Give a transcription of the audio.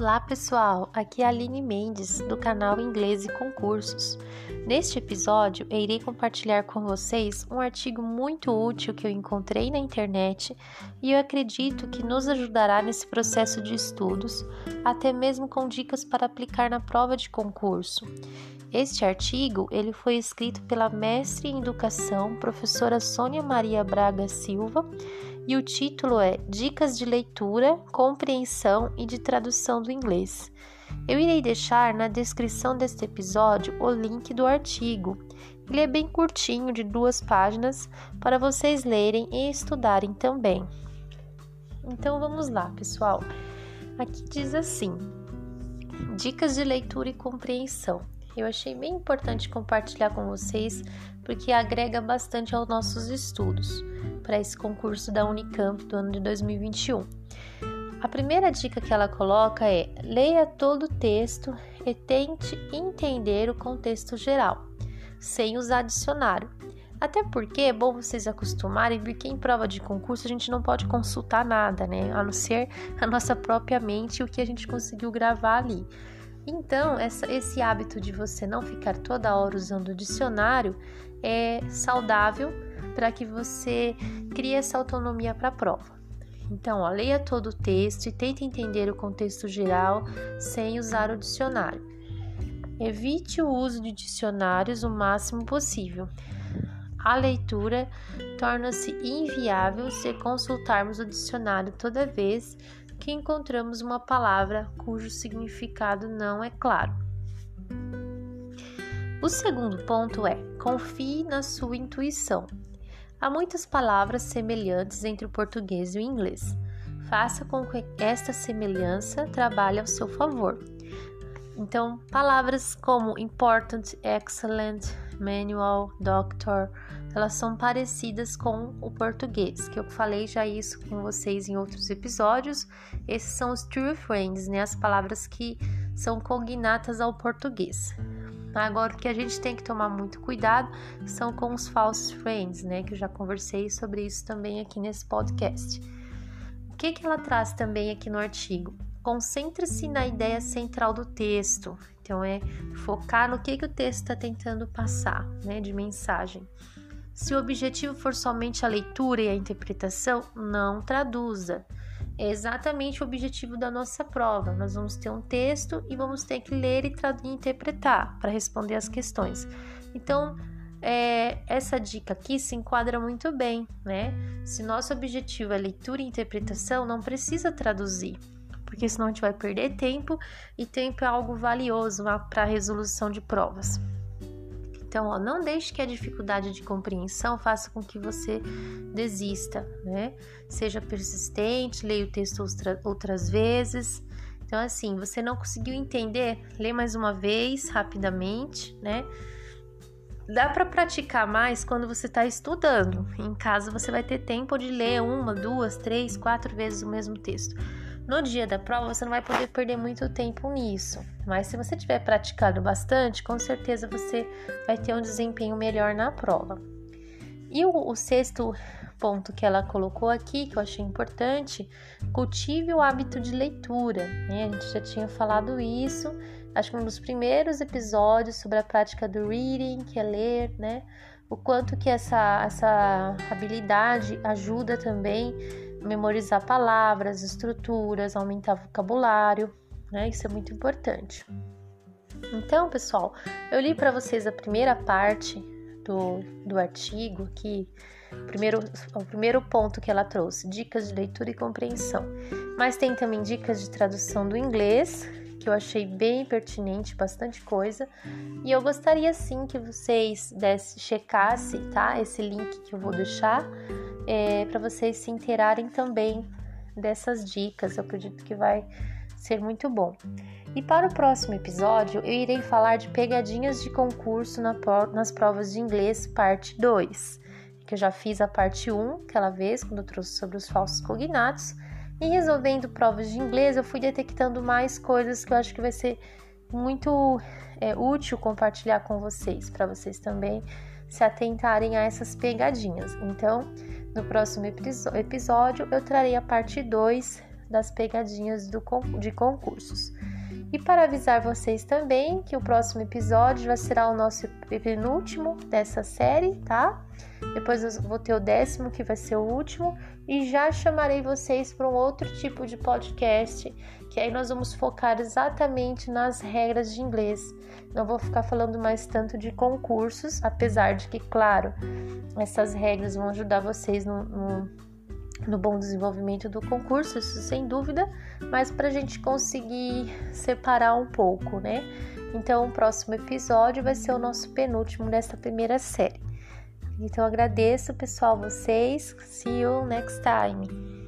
Olá pessoal, aqui é a Aline Mendes do canal Inglês e Concursos. Neste episódio, eu irei compartilhar com vocês um artigo muito útil que eu encontrei na internet e eu acredito que nos ajudará nesse processo de estudos, até mesmo com dicas para aplicar na prova de concurso. Este artigo ele foi escrito pela mestre em educação, professora Sônia Maria Braga Silva e o título é Dicas de leitura, compreensão e de tradução do inglês. Eu irei deixar na descrição deste episódio o link do artigo. Ele é bem curtinho, de duas páginas, para vocês lerem e estudarem também. Então vamos lá, pessoal. Aqui diz assim: Dicas de leitura e compreensão. Eu achei bem importante compartilhar com vocês porque agrega bastante aos nossos estudos para esse concurso da Unicamp do ano de 2021. A primeira dica que ela coloca é: leia todo o texto e tente entender o contexto geral, sem usar dicionário. Até porque é bom vocês acostumarem, porque em prova de concurso a gente não pode consultar nada, né? A não ser a nossa própria mente e o que a gente conseguiu gravar ali. Então, essa, esse hábito de você não ficar toda hora usando o dicionário é saudável para que você crie essa autonomia para a prova. Então, ó, leia todo o texto e tente entender o contexto geral sem usar o dicionário. Evite o uso de dicionários o máximo possível. A leitura torna-se inviável se consultarmos o dicionário toda vez que encontramos uma palavra cujo significado não é claro. O segundo ponto é: confie na sua intuição. Há muitas palavras semelhantes entre o português e o inglês. Faça com que esta semelhança trabalhe ao seu favor. Então, palavras como important, excellent, manual, doctor, elas são parecidas com o português, que eu falei já isso com vocês em outros episódios. Esses são os true friends, né? As palavras que são cognatas ao português. Agora, o que a gente tem que tomar muito cuidado são com os false friends, né? Que eu já conversei sobre isso também aqui nesse podcast. O que, que ela traz também aqui no artigo? Concentre-se na ideia central do texto. Então, é focar no que, que o texto está tentando passar, né? De mensagem. Se o objetivo for somente a leitura e a interpretação, não traduza é exatamente o objetivo da nossa prova. Nós vamos ter um texto e vamos ter que ler e, interpretar para responder as questões. Então, é, essa dica aqui se enquadra muito bem, né? Se nosso objetivo é leitura e interpretação, não precisa traduzir, porque senão a gente vai perder tempo e tempo é algo valioso para a resolução de provas. Então, ó, não deixe que a dificuldade de compreensão faça com que você desista, né? Seja persistente, leia o texto outra, outras vezes. Então, assim, você não conseguiu entender, lê mais uma vez, rapidamente, né? Dá para praticar mais quando você está estudando. Em casa, você vai ter tempo de ler uma, duas, três, quatro vezes o mesmo texto. No dia da prova, você não vai poder perder muito tempo nisso, mas se você tiver praticado bastante, com certeza você vai ter um desempenho melhor na prova. E o, o sexto ponto que ela colocou aqui, que eu achei importante, cultive o hábito de leitura. Né? A gente já tinha falado isso, acho que um dos primeiros episódios sobre a prática do reading, que é ler, né? O quanto que essa, essa habilidade ajuda também memorizar palavras, estruturas, aumentar vocabulário, né? Isso é muito importante. Então, pessoal, eu li para vocês a primeira parte do, do artigo que primeiro, o primeiro ponto que ela trouxe, dicas de leitura e compreensão. Mas tem também dicas de tradução do inglês, que eu achei bem pertinente, bastante coisa. E eu gostaria sim que vocês desse, checassem, tá? Esse link que eu vou deixar é, para vocês se interarem também dessas dicas. Eu acredito que vai ser muito bom. E para o próximo episódio, eu irei falar de pegadinhas de concurso na, nas provas de inglês, parte 2. Que eu já fiz a parte 1 aquela vez, quando eu trouxe sobre os falsos cognatos. E resolvendo provas de inglês, eu fui detectando mais coisas que eu acho que vai ser muito é, útil compartilhar com vocês, para vocês também se atentarem a essas pegadinhas. Então, no próximo episódio, eu trarei a parte 2 das pegadinhas do, de concursos. E para avisar vocês também que o próximo episódio já será o nosso penúltimo dessa série, tá? Depois eu vou ter o décimo, que vai ser o último, e já chamarei vocês para um outro tipo de podcast, que aí nós vamos focar exatamente nas regras de inglês. Não vou ficar falando mais tanto de concursos, apesar de que, claro, essas regras vão ajudar vocês no, no no bom desenvolvimento do concurso, isso sem dúvida, mas para a gente conseguir separar um pouco, né? Então, o próximo episódio vai ser o nosso penúltimo dessa primeira série. Então, agradeço, pessoal, vocês. See you next time.